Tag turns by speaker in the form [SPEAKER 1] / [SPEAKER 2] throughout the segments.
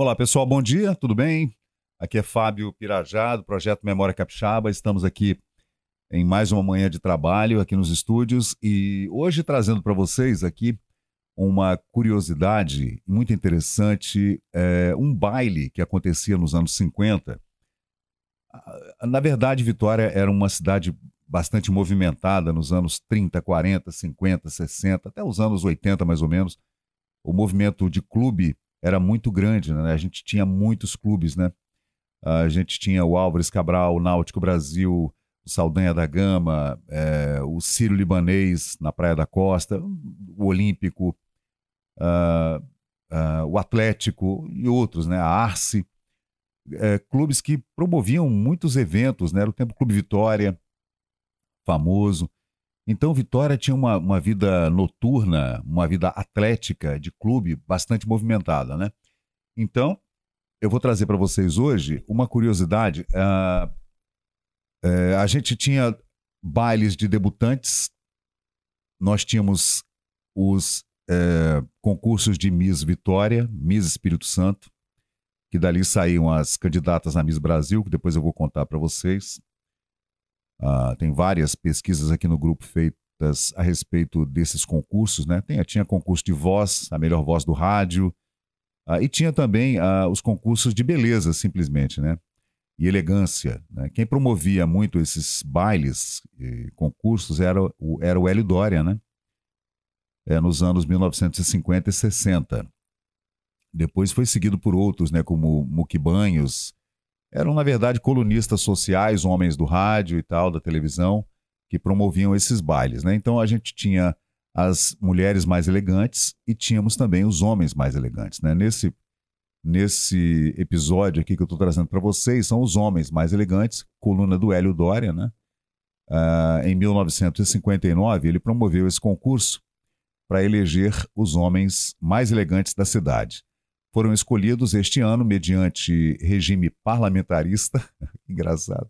[SPEAKER 1] Olá, pessoal, bom dia, tudo bem? Aqui é Fábio Pirajá, do Projeto Memória Capixaba. Estamos aqui em mais uma manhã de trabalho aqui nos estúdios e hoje trazendo para vocês aqui uma curiosidade muito interessante, é, um baile que acontecia nos anos 50. Na verdade, Vitória era uma cidade bastante movimentada nos anos 30, 40, 50, 60, até os anos 80 mais ou menos. O movimento de clube era muito grande, né? A gente tinha muitos clubes, né? A gente tinha o Álvares Cabral, o Náutico Brasil, o Saldanha da Gama, é, o Círio Libanês na Praia da Costa, o Olímpico, uh, uh, o Atlético e outros, né? A Arce. É, clubes que promoviam muitos eventos, né? Era o Tempo Clube Vitória, famoso. Então, Vitória tinha uma, uma vida noturna, uma vida atlética de clube bastante movimentada, né? Então, eu vou trazer para vocês hoje uma curiosidade. Uh, uh, a gente tinha bailes de debutantes, nós tínhamos os uh, concursos de Miss Vitória, Miss Espírito Santo, que dali saíam as candidatas a Miss Brasil, que depois eu vou contar para vocês. Uh, tem várias pesquisas aqui no grupo feitas a respeito desses concursos, né? Tem, tinha concurso de voz, a melhor voz do rádio, uh, e tinha também uh, os concursos de beleza, simplesmente, né? E elegância. Né? Quem promovia muito esses bailes e concursos era o, era o Hélio Dória, né? É, nos anos 1950 e 60. Depois foi seguido por outros, né? Como Muque Banhos, eram, na verdade, colunistas sociais, homens do rádio e tal, da televisão, que promoviam esses bailes. Né? Então a gente tinha as mulheres mais elegantes e tínhamos também os homens mais elegantes. Né? Nesse, nesse episódio aqui que eu estou trazendo para vocês, são os homens mais elegantes, coluna do Hélio Dória. Né? Uh, em 1959, ele promoveu esse concurso para eleger os homens mais elegantes da cidade foram escolhidos este ano mediante regime parlamentarista, engraçado,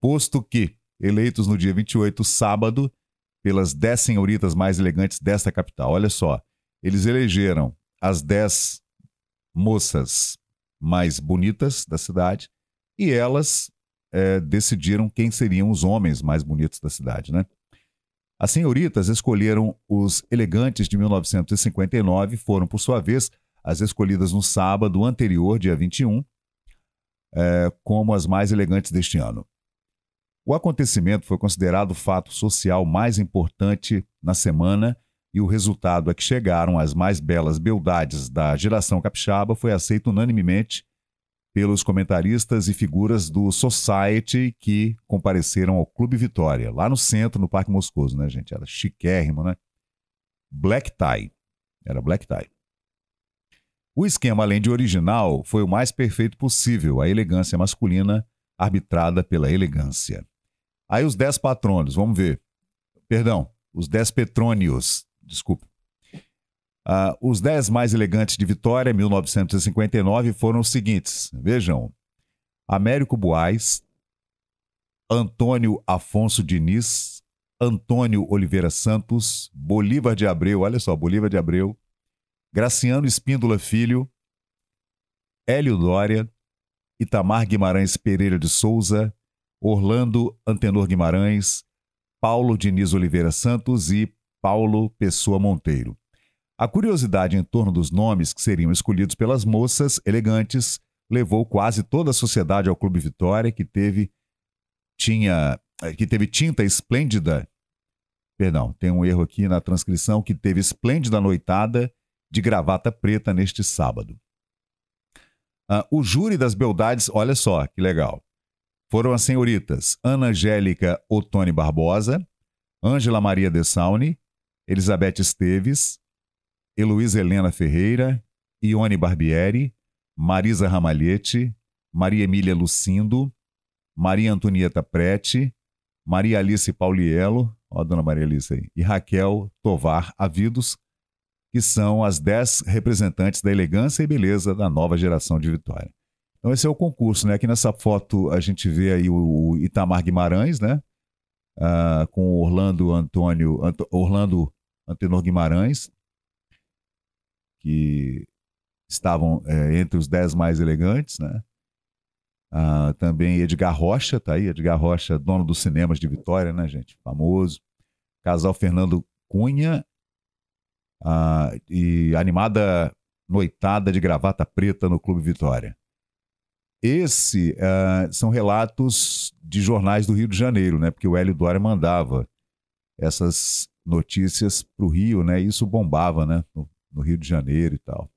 [SPEAKER 1] posto que, eleitos no dia 28, sábado, pelas dez senhoritas mais elegantes desta capital. Olha só, eles elegeram as dez moças mais bonitas da cidade e elas é, decidiram quem seriam os homens mais bonitos da cidade, né? As senhoritas escolheram os elegantes de 1959 e foram, por sua vez, as escolhidas no sábado anterior, dia 21, é, como as mais elegantes deste ano. O acontecimento foi considerado o fato social mais importante na semana e o resultado a que chegaram as mais belas beldades da geração capixaba foi aceito unanimemente pelos comentaristas e figuras do Society que compareceram ao Clube Vitória, lá no centro, no Parque Moscoso, né, gente? Era chiquérrimo, né? Black tie. Era black tie. O esquema, além de original, foi o mais perfeito possível, a elegância masculina arbitrada pela elegância. Aí os dez patronos, vamos ver. Perdão, os dez petrônios, desculpa. Uh, os dez mais elegantes de Vitória, 1959, foram os seguintes. Vejam: Américo Boaz, Antônio Afonso Diniz, Antônio Oliveira Santos, Bolívar de Abreu, olha só, Bolívar de Abreu, Graciano Espíndola Filho, Hélio Dória, Itamar Guimarães Pereira de Souza, Orlando Antenor Guimarães, Paulo Diniz Oliveira Santos e Paulo Pessoa Monteiro. A curiosidade em torno dos nomes que seriam escolhidos pelas moças elegantes levou quase toda a sociedade ao Clube Vitória, que teve tinha que teve tinta esplêndida. Perdão, tem um erro aqui na transcrição que teve esplêndida noitada de gravata preta neste sábado. Uh, o júri das beldades, olha só que legal. Foram as senhoritas Ana Angélica Otone Barbosa, Ângela Maria de Sauni, Elizabeth Esteves, Heloísa Helena Ferreira, Ione Barbieri, Marisa Ramalhete, Maria Emília Lucindo, Maria Antonieta Prete, Maria Alice Pauliello, ó a dona Maria Alice aí, e Raquel Tovar Avidos, que são as 10 representantes da elegância e beleza da nova geração de Vitória. Então esse é o concurso, né? Aqui nessa foto a gente vê aí o, Itamar Guimarães, né? Uh, com Orlando Antônio, Ant Orlando Antenor Guimarães, que estavam é, entre os dez mais elegantes, né? Ah, também Edgar Rocha, tá aí, Edgar Rocha, dono dos cinemas de Vitória, né, gente? Famoso. Casal Fernando Cunha ah, e animada noitada de gravata preta no Clube Vitória. Esse uh, são relatos de jornais do Rio de Janeiro, né? Porque o Hélio Dória mandava essas notícias para o Rio, né? Isso bombava, né? No, no, Rio de Janeiro e tal.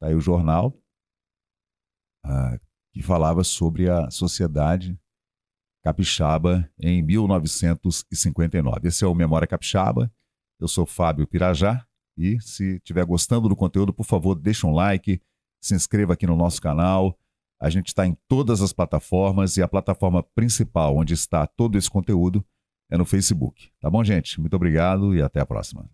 [SPEAKER 1] Tá aí o jornal uh, que falava sobre a sociedade capixaba em 1959. Esse é o Memória Capixaba. Eu sou Fábio Pirajá e se estiver gostando do conteúdo, por favor, deixa um like, se inscreva aqui no nosso canal. A gente está em todas as plataformas e a plataforma principal onde está todo esse conteúdo é no Facebook. Tá bom, gente? Muito obrigado e até a próxima.